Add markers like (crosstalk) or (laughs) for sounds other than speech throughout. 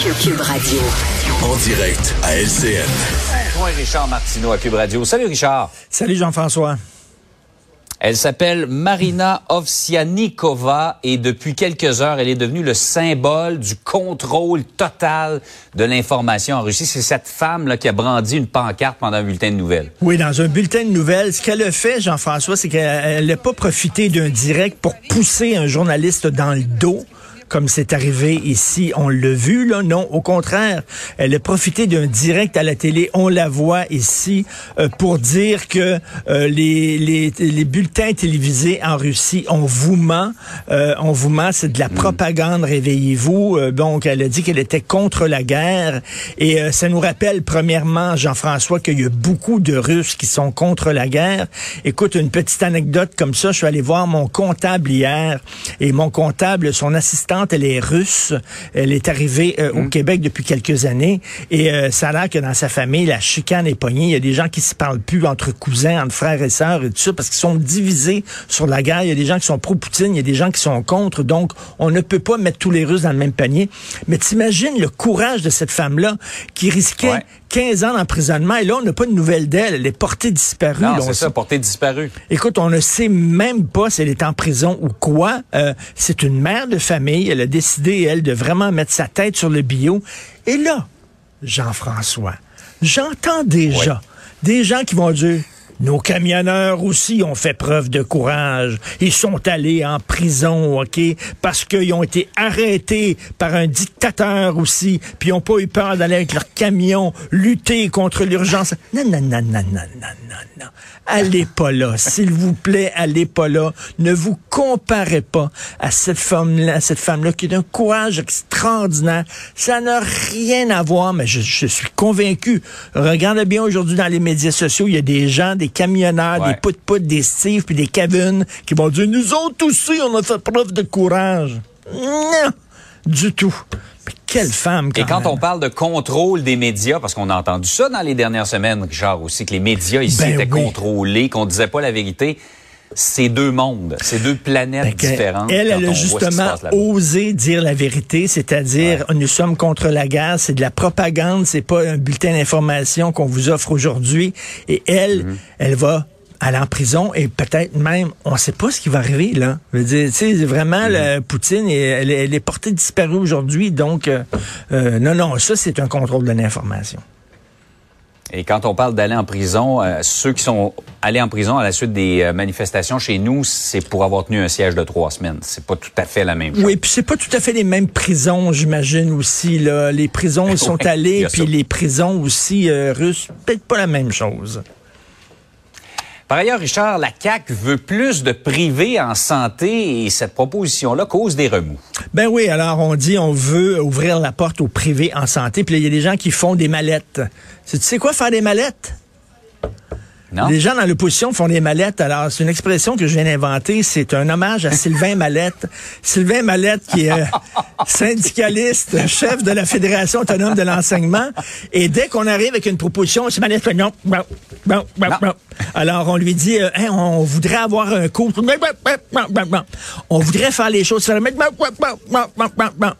Cube Radio. En direct à LCN. Joint Richard Martineau à Cube Radio. Salut Richard. Salut Jean-François. Elle s'appelle Marina Ovsianikova et depuis quelques heures, elle est devenue le symbole du contrôle total de l'information en Russie. C'est cette femme là qui a brandi une pancarte pendant un bulletin de nouvelles. Oui, dans un bulletin de nouvelles, ce qu'elle a fait, Jean-François, c'est qu'elle n'a pas profité d'un direct pour pousser un journaliste dans le dos comme c'est arrivé ici, on l'a vu, là, non, au contraire, elle a profité d'un direct à la télé, on la voit ici, euh, pour dire que euh, les, les, les, bulletins télévisés en Russie, on vous ment, euh, on vous ment, c'est de la propagande, réveillez-vous. Euh, donc, elle a dit qu'elle était contre la guerre, et euh, ça nous rappelle, premièrement, Jean-François, qu'il y a beaucoup de Russes qui sont contre la guerre. Écoute, une petite anecdote comme ça, je suis allé voir mon comptable hier, et mon comptable, son assistant elle est russe. Elle est arrivée euh, au Québec depuis quelques années et euh, ça a l'air que dans sa famille, la chicane est poignée. Il y a des gens qui se parlent plus entre cousins, entre frères et sœurs et tout ça parce qu'ils sont divisés sur la guerre. Il y a des gens qui sont pro-Poutine, il y a des gens qui sont contre. Donc, on ne peut pas mettre tous les Russes dans le même panier. Mais t'imagines le courage de cette femme-là qui risquait Ouais. 15 ans d'emprisonnement et là, on n'a pas de nouvelles d'elle. Elle est portée disparue. Non, c'est ça, portée disparue. Écoute, on ne sait même pas si elle est en prison ou quoi. Euh, c'est une mère de famille. Elle a décidé, elle, de vraiment mettre sa tête sur le bio. Et là, Jean-François, j'entends déjà des gens qui vont dire, nos camionneurs aussi ont fait preuve de courage. Ils sont allés en prison, OK? Parce qu'ils ont été arrêtés par un dictateur aussi, puis ils n'ont pas eu peur d'aller avec leur camion lutter contre l'urgence. Non, non, non, non, non, non, non, non. Allez pas là. S'il vous plaît, allez pas là. Ne vous comparez pas à cette femme-là, cette femme-là qui a un courage extraordinaire. Ça n'a rien à voir, mais je, je suis convaincu. Regardez bien aujourd'hui dans les médias sociaux, il y a des gens, des camionneurs, Ouais. des pout-pout, des Steve, puis des Kevin qui vont dire, nous autres aussi, on a fait preuve de courage. Non, du tout. Mais quelle femme, quand Et quand même. on parle de contrôle des médias, parce qu'on a entendu ça dans les dernières semaines, Richard, aussi, que les médias ici Ben étaient oui. contrôlés, qu'on disait pas la vérité, c'est deux mondes, c'est deux planètes que différentes. Elle, elle a justement osé dire la vérité, c'est-à-dire nous sommes contre la guerre, c'est de la propagande, c'est pas un bulletin d'information qu'on vous offre aujourd'hui. Et elle, Mm-hmm. elle va aller en prison et peut-être même, on sait pas ce qui va arriver là. Je veux dire, tu sais, vraiment, la Poutine, elle, est- elle est portée disparue aujourd'hui, donc euh, euh, non, non, ça c'est un contrôle de l'information. Et quand on parle d'aller en prison, euh, ceux qui sont allés en prison à la suite des euh, manifestations chez nous, c'est pour avoir tenu un siège de trois semaines. C'est pas tout à fait la même chose. Oui, puis c'est pas tout à fait les mêmes prisons, j'imagine aussi. Là. Les prisons (laughs) sont Oui, il y allées, a puis les prisons aussi euh, russes, peut-être pas la même chose. Par ailleurs, Richard, la CAQ veut plus de privé en santé et cette proposition-là cause des remous. Ben oui, alors on dit on veut ouvrir la porte au privé en santé, puis là, il y a des gens qui font des mallettes. Tu sais quoi faire des mallettes? Non? Les gens dans l'opposition font des mallettes. Alors, c'est une expression que je viens d'inventer. C'est un hommage à Sylvain (laughs) Mallette. Sylvain Mallette, qui est euh, (laughs) syndicaliste, chef de la Fédération autonome de l'enseignement. Et dès qu'on arrive avec une proposition, c'est Mallette fait non, bon, bon, Non. Alors, on lui dit, euh, Hein, on voudrait avoir un cours. On voudrait faire les choses.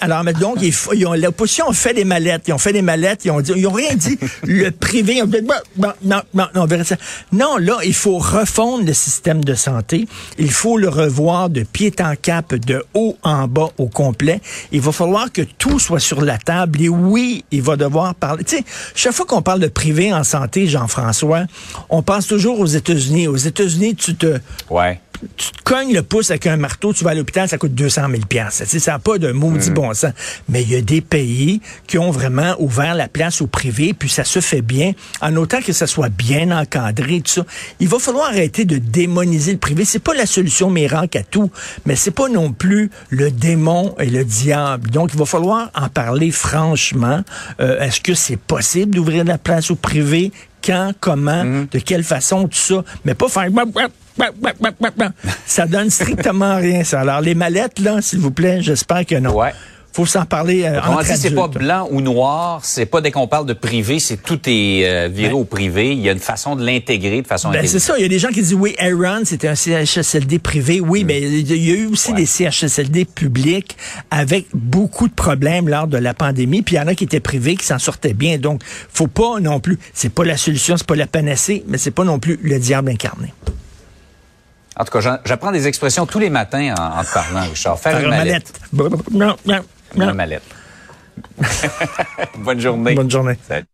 Alors, mais donc, ils, ils ont, fait des mallettes. Ils ont fait des mallettes. Ils ont dit, rien dit. Le privé, ont dit, non, non, non, on verra ça. Non, là, il faut refondre le système de santé. Il faut le revoir de pied en cap, de haut en bas au complet. Il va falloir que tout soit sur la table. Et oui, il va devoir parler. Tu sais, chaque fois qu'on parle de privé en santé, Jean-François, on pense toujours aux États-Unis. Aux États-Unis, tu te, Ouais. Tu te cognes le pouce avec un marteau, tu vas à l'hôpital, ça coûte 200 000 piastres. Tu sais, Ça n'a pas de maudit bon sens. Mais il y a des pays qui ont vraiment ouvert la place au privé, puis ça se fait bien, en autant que ça soit bien encadré, tout ça. Il va falloir arrêter de démoniser le privé. C'est pas la solution miracle à tout, mais c'est pas non plus le démon et le diable. Donc, il va falloir en parler franchement. Euh, Est-ce que c'est possible d'ouvrir la place au privé? Quand, comment, de quelle façon, tout ça. Mais pas faire... Ça donne strictement (laughs) rien, ça. Alors, les mallettes, là, s'il vous plaît, j'espère que non. Ouais. Faut s'en parler euh, dit, c'est pas blanc ou noir, c'est pas dès qu'on parle de privé, c'est tout est euh, viré au privé. Il y a une façon de l'intégrer de façon Ben, c'est ça. Il y a des gens qui disent, oui, Aaron, c'était un CHSLD privé. Oui, mais il y a eu aussi Ouais. des CHSLD publics avec beaucoup de problèmes lors de la pandémie. Puis il y en a qui étaient privés, qui s'en sortaient bien. Donc, faut pas non plus. C'est pas la solution, c'est pas la panacée, mais c'est pas non plus le diable incarné. En tout cas, j'apprends des expressions tous les matins en, en te parlant, Richard. Faire, une mallette. mallette. Une mallette. Bonne journée. Bonne journée. Salut.